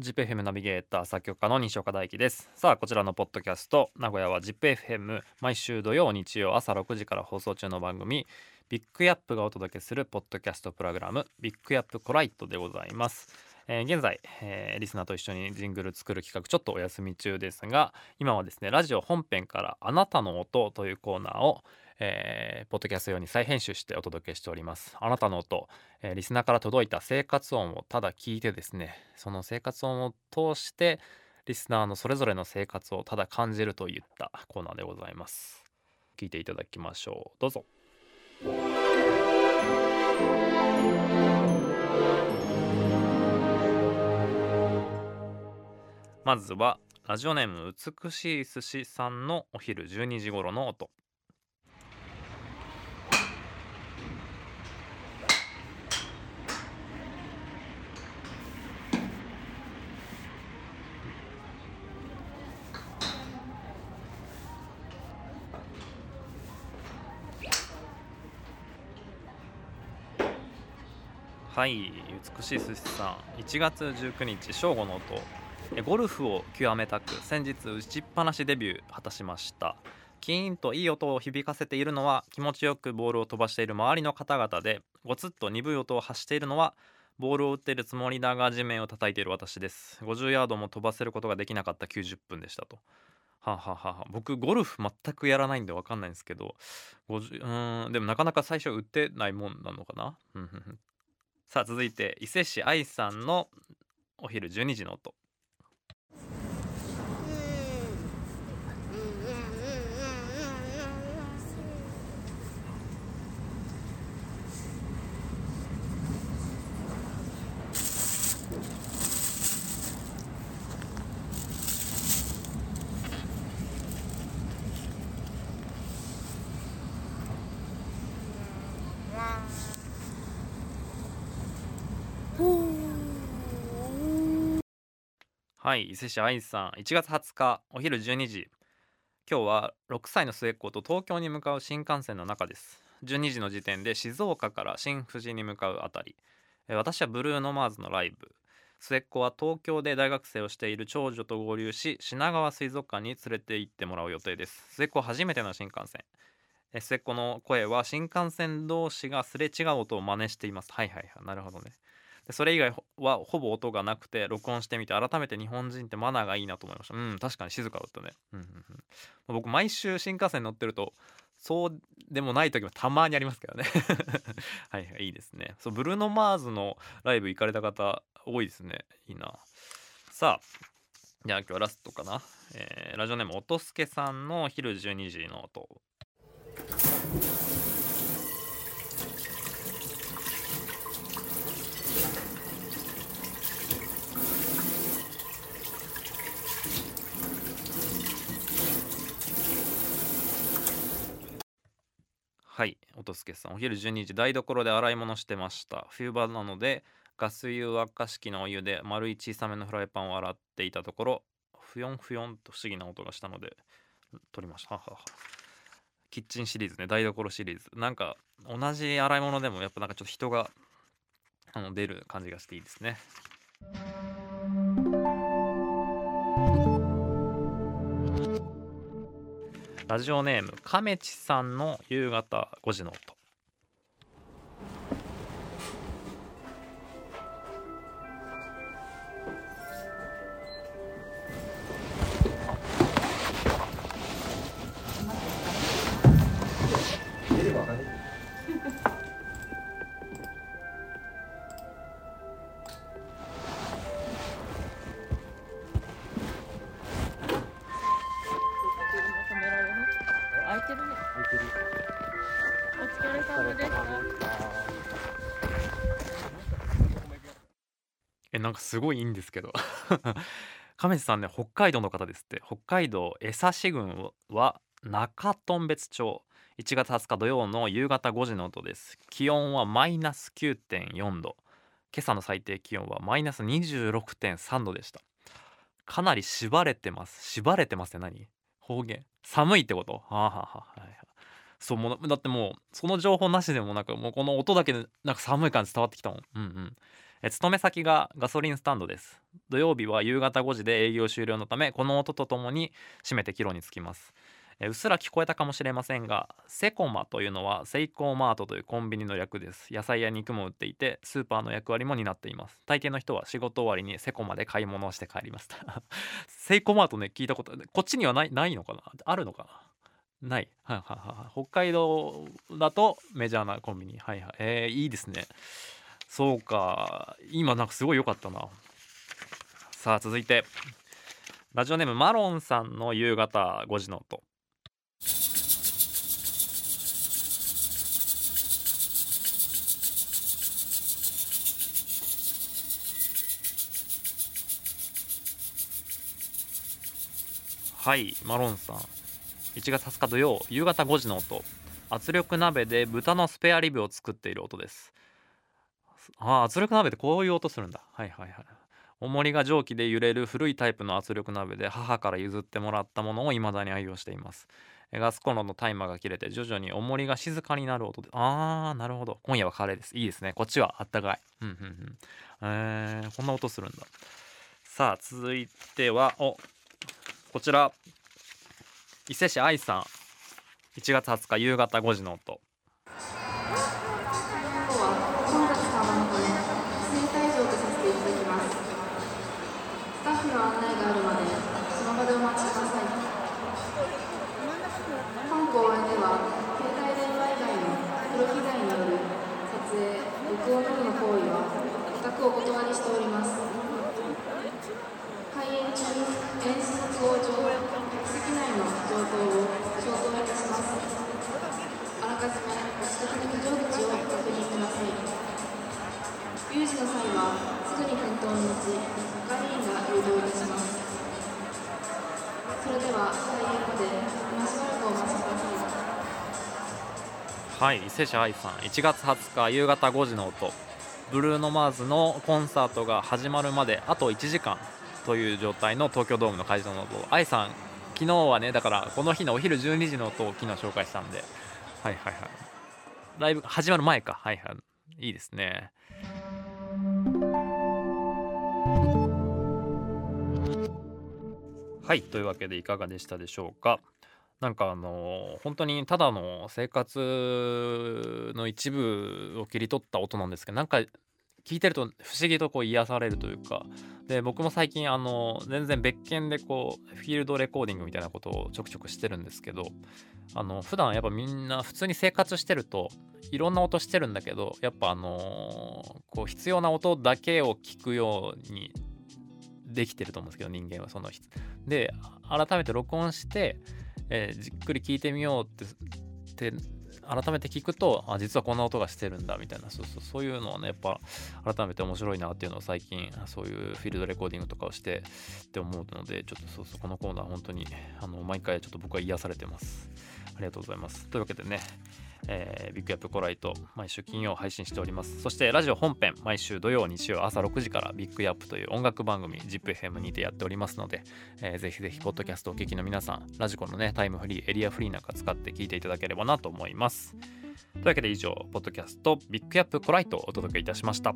ZIPFM ナビゲーター作曲家の西岡大樹です。さあこちらのポッドキャスト名古屋は ZIPFM 毎週土曜日曜朝6時から放送中の番組ビッグヤップがお届けするポッドキャストプログラムビッグヤップコライトでございます。えー、現在、えー、リスナーと一緒にジングル作る企画ちょっとお休み中ですが今はですねラジオ本編からあなたの音というコーナーを、えー、ポッドキャスト用に再編集してお届けしております。あなたの音、えー、リスナーから届いた生活音をただ聞いてですねその生活音を通してリスナーのそれぞれの生活をただ感じるといったコーナーでございます。聞いていただきましょう。どうぞ。まずはラジオネーム美しい寿司さんのお昼12時頃の音。はい美しい寿司さん。1月19日正午の音。ゴルフを極めたく先日打ちっぱなしデビュー果たしました。キーンといい音を響かせているのは気持ちよくボールを飛ばしている周りの方々でゴツッと鈍い音を発しているのはボールを打っているつもりだが地面を叩いている私です。50ヤードも飛ばせることができなかった90分でしたと。はははは。僕ゴルフ全くやらないんで分かんないんですけど50うんでもなかなか最初打ってないもんなのかな？さあ続いて伊勢市愛さんのお昼12時の音。はい伊勢市愛さん1月20日お昼12時。今日は6歳の末っ子と東京に向かう新幹線の中です。12時の時点で静岡から新富士に向かうあたり。私はブルーノマーズのライブ。末っ子は東京で大学生をしている長女と合流し品川水族館に連れて行ってもらう予定です。末っ子初めての新幹線。末っ子の声は新幹線同士がすれ違う音を真似しています。はいはいはいなるほどね。それ以外はほぼ音がなくて録音してみて改めて日本人ってマナーがいいなと思いました。うん確かに静かだったね、うんうんうん、僕毎週新幹線乗ってるとそうでもない時もたまにありますけどね。はいはいいいですね。そうブルーノ・マーズのライブ行かれた方多いですね。いいな。さあじゃあ今日はラストかな、えー、ラジオネーム音助さんの昼12時の音。はい音助さんお昼12時台所で洗い物してました。冬場なのでガス湯沸かし器のお湯で丸い小さめのフライパンを洗っていたところふよんふよんと不思議な音がしたので撮りました。キッチンシリーズね台所シリーズ。なんか同じ洗い物でもやっぱなんかちょっと人があの出る感じがしていいですね。ラジオネーム亀ちさんの夕方5時の音。えなんかすごいいいんですけど。亀地さんね北海道の方ですって。北海道江差郡は中頓別町。1月20日土曜の夕方5時の音です。気温はマイナス9.4度。今朝の最低気温はマイナス26.3度でした。かなり縛れてます。縛れてますね何？方言寒いってこと？はあはあは、はい、そうもだってもうその情報なしでもなくもうこの音だけでなんか寒い感じ伝わってきたもん。うんうん。え勤め先がガソリンスタンドです。土曜日は夕方5時で営業終了のためこの音とともに閉めて帰路につきます。うっすら聞こえたかもしれませんがセコマというのはセイコーマートというコンビニの略です。野菜や肉も売っていてスーパーの役割も担っています。大抵の人は仕事終わりにセコマで買い物をして帰りました。セイコーマートね聞いたことこっちにはないないのかな？あるのかな？ない。はいはいはい北海道だとメジャーなコンビニ。はいはい。えー、いいですね。そうか。今なんかすごい良かったな。さあ続いて。ラジオネームマロンさんの夕方5時の音はいマロンさん。1月20日土曜夕方5時の音。圧力鍋で豚のスペアリブを作っている音です。あ圧力鍋ってこういう音するんだ。はいはいはい。重りが蒸気で揺れる古いタイプの圧力鍋で母から譲ってもらったものを未だに愛用しています。ガスコンロのタイマーが切れて徐々に重りが静かになる音であーなるほど。今夜はカレーです。いいですね。こっちはあったかい。うんうんうん。えー、こんな音するんだ。さあ続いてはおこちら。伊勢市愛さん。1月20日夕方5時の音。はいたしますそれでは開演まで今しばらくお待ちくださいはい伊勢市愛さん1月20日夕方5時の音。ブルーノ・マーズのコンサートが始まるまであと1時間という状態の東京ドームの会場の音。愛さん昨日はねだからこの日のお昼12時の音を昨日紹介したんではいはいはい。ライブ始まる前か。はいはい。いいですね。はい。というわけでいかがでしたでしょうか。なんかあの本当にただの生活の一部を切り取った音なんですけどなんか聞いてると不思議とこう癒されるというか。で僕も最近あの全然別件でこうフィールドレコーディングみたいなことをちょくちょくしてるんですけどあの普段やっぱみんな普通に生活してるといろんな音してるんだけどやっぱあのこう必要な音だけを聞くようにできてると思うんですけど人間はそので改めて録音して、えー、じっくり聞いてみようって改めて聞くとあ実はこんな音がしてるんだみたいなそうそうそういうのはねやっぱ改めて面白いなっていうのを最近そういうフィールドレコーディングとかをしてって思うのでちょっとそうそうこのコーナー本当にあの毎回ちょっと僕は癒されてます。ありがとうございます。というわけでねえー、ビッグアップコライト毎週金曜配信しております。そしてラジオ本編毎週土曜日曜朝6時からビッグアップという音楽番組 ZIPFM にてやっておりますので、えー、ぜひぜひポッドキャストお聞きの皆さんラジコのねタイムフリーエリアフリーなんか使って聞いていただければなと思います。というわけで以上ポッドキャストビッグアップコライトをお届けいたしました。